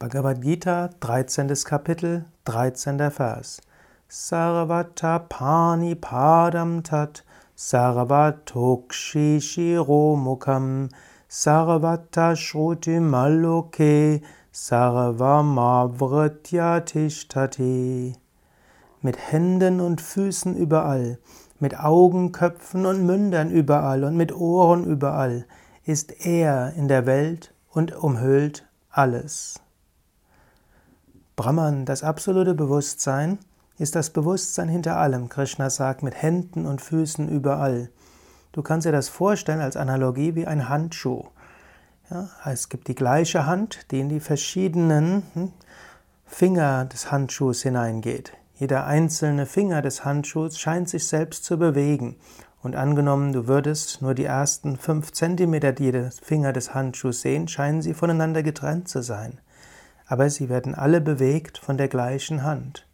Bhagavad Gita, 13. Kapitel, 13. Vers. Sarvata pani padam tat sarvatokshi shiromukam sarvata shruti maloke sarvamavrityatishthati. Mit Händen und Füßen überall, mit Augen, Köpfen und Mündern überall und mit Ohren überall ist er in der Welt und umhüllt alles. Brahman, das absolute Bewusstsein, ist das Bewusstsein hinter allem. Krishna sagt mit Händen und Füßen überall. Du kannst dir das vorstellen als Analogie wie ein Handschuh. Ja, es gibt die gleiche Hand, die in die verschiedenen hm, Finger des Handschuhs hineingeht. Jeder einzelne Finger des Handschuhs scheint sich selbst zu bewegen. Und angenommen, du würdest nur die ersten fünf Zentimeter jedes Finger des Handschuhs sehen, scheinen sie voneinander getrennt zu sein aber sie werden alle bewegt von der gleichen Hand.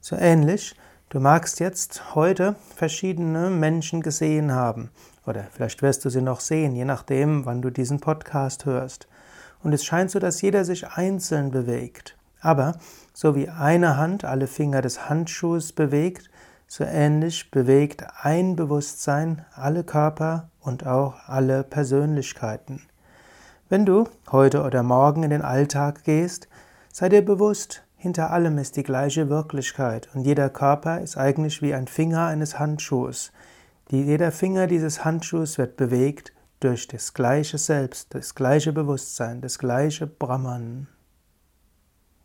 So ähnlich, du magst jetzt heute verschiedene Menschen gesehen haben, oder vielleicht wirst du sie noch sehen, je nachdem, wann du diesen Podcast hörst. Und es scheint so, dass jeder sich einzeln bewegt. Aber so wie eine Hand alle Finger des Handschuhs bewegt, so ähnlich bewegt ein Bewusstsein alle Körper und auch alle Persönlichkeiten. Wenn du heute oder morgen in den Alltag gehst, sei dir bewusst, hinter allem ist die gleiche Wirklichkeit und jeder Körper ist eigentlich wie ein Finger eines Handschuhs. jeder Finger dieses Handschuhs wird bewegt durch das gleiche Selbst, das gleiche Bewusstsein, das gleiche Brahman.